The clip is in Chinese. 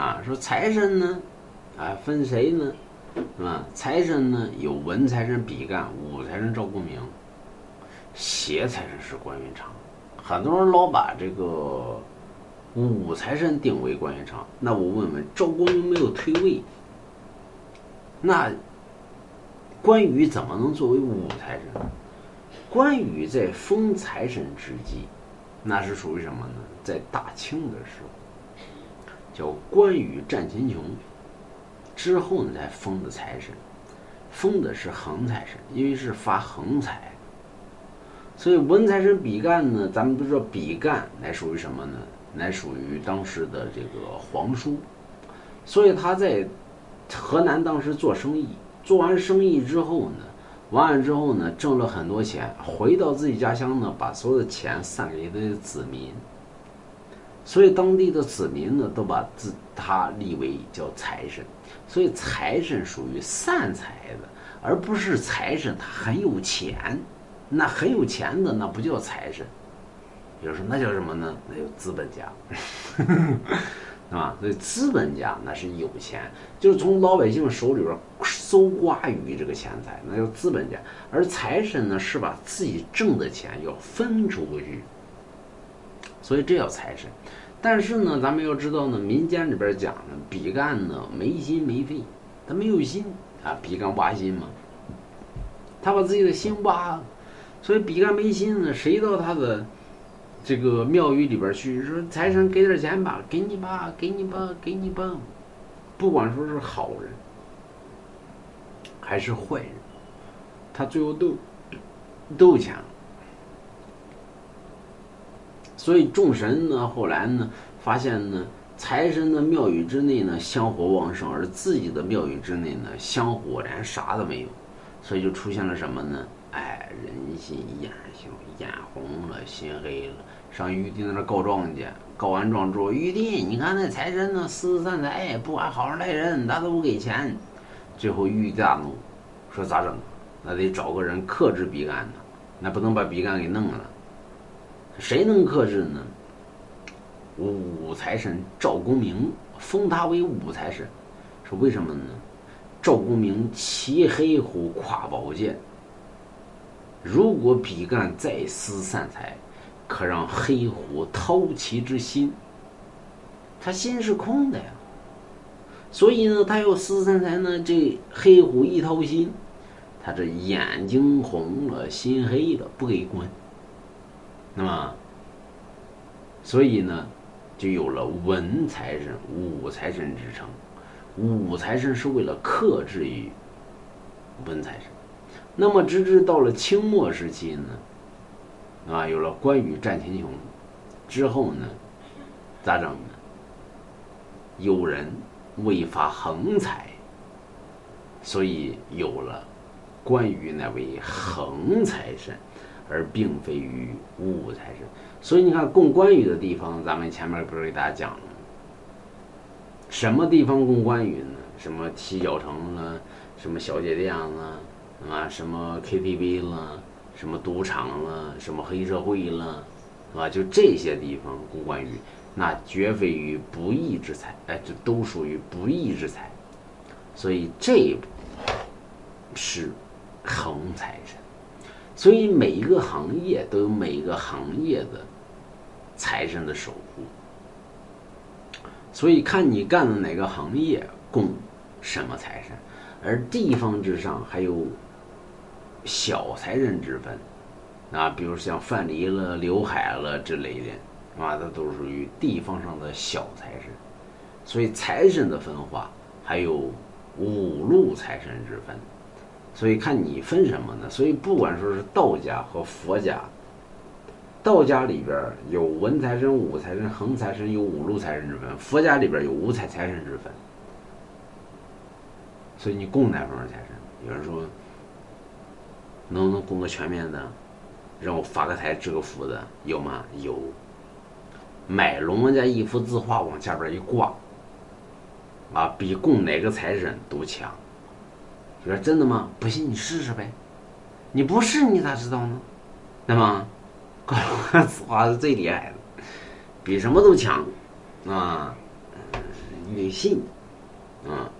啊，说财神呢，啊，分谁呢？是吧？财神呢有文财神比干，武财神赵公明，邪财神是关云长。很多人老把这个武财神定为关云长，那我问问，赵公明没有退位，那关羽怎么能作为武财神？关羽在封财神之际，那是属于什么呢？在大清的时候，叫关羽战秦琼。之后呢，才封的财神，封的是横财神，因为是发横财。所以文财神比干呢，咱们都知道比干乃属于什么呢？乃属于当时的这个皇叔。所以他在河南当时做生意，做完生意之后呢，完了之后呢，挣了很多钱，回到自己家乡呢，把所有的钱散给他的子民。所以当地的子民呢，都把自他立为叫财神。所以财神属于散财的，而不是财神他很有钱，那很有钱的那不叫财神，有人说那叫什么呢？那叫资本家，是吧？所以资本家那是有钱，就是从老百姓手里边搜刮于这个钱财，那叫资本家。而财神呢，是把自己挣的钱要分出去，所以这叫财神。但是呢，咱们要知道呢，民间里边讲呢，比干呢没心没肺，他没有心啊，比干挖心嘛，他把自己的心挖了，所以比干没心呢，谁到他的这个庙宇里边去说财神给点钱吧，给你吧，给你吧，给你吧，不管说是好人还是坏人，他最后都都钱了。所以众神呢，后来呢，发现呢，财神的庙宇之内呢香火旺盛，而自己的庙宇之内呢香火连啥都没有，所以就出现了什么呢？哎，人心眼小，眼红了，心黑了，上玉帝那儿告状去，告完状之后，玉帝，你看那财神呢，私自散财，不管好人赖人，他都不给钱。最后玉帝大怒，说咋整？那得找个人克制比干呢，那不能把比干给弄了。谁能克制呢？武财神赵公明封他为武财神，是为什么呢？赵公明骑黑虎，挎宝剑。如果比干再私散财，可让黑虎掏其之心。他心是空的呀，所以呢，他要私散财呢，这黑虎一掏心，他这眼睛红了，心黑了，不给关。那么，所以呢，就有了文财神、武财神之称。武财神是为了克制于文财神。那么，直至到了清末时期呢，啊，有了关羽战秦琼之后呢，咋整呢？有人为发横财，所以有了关羽那位横财神。而并非于武财神，所以你看供关羽的地方，咱们前面不是给大家讲了吗？什么地方供关羽呢？什么七角城了，什么小姐店了，啊，什么 KTV 了，什么赌场了，什么黑社会了，啊？就这些地方供关羽，那绝非于不义之财，哎，这都属于不义之财，所以这是横财神。所以每一个行业都有每一个行业的财神的守护，所以看你干的哪个行业供什么财神，而地方之上还有小财神之分，啊，比如像范蠡了、刘海了之类的，啊，它都属于地方上的小财神。所以财神的分化还有五路财神之分。所以看你分什么呢？所以不管说是道家和佛家，道家里边有文财神、武财神、横财神，有五路财神之分；佛家里边有五彩财神之分。所以你供哪方面财神？有人说，能不能供个全面的，让我发个财、致个福的，有吗？有。买龙王家一幅字画往下边一挂，啊，比供哪个财神都强。你说真的吗？不信你试试呗。你不试你咋知道呢？对吗？高龙字画是最厉害的，比什么都强啊！女性，啊。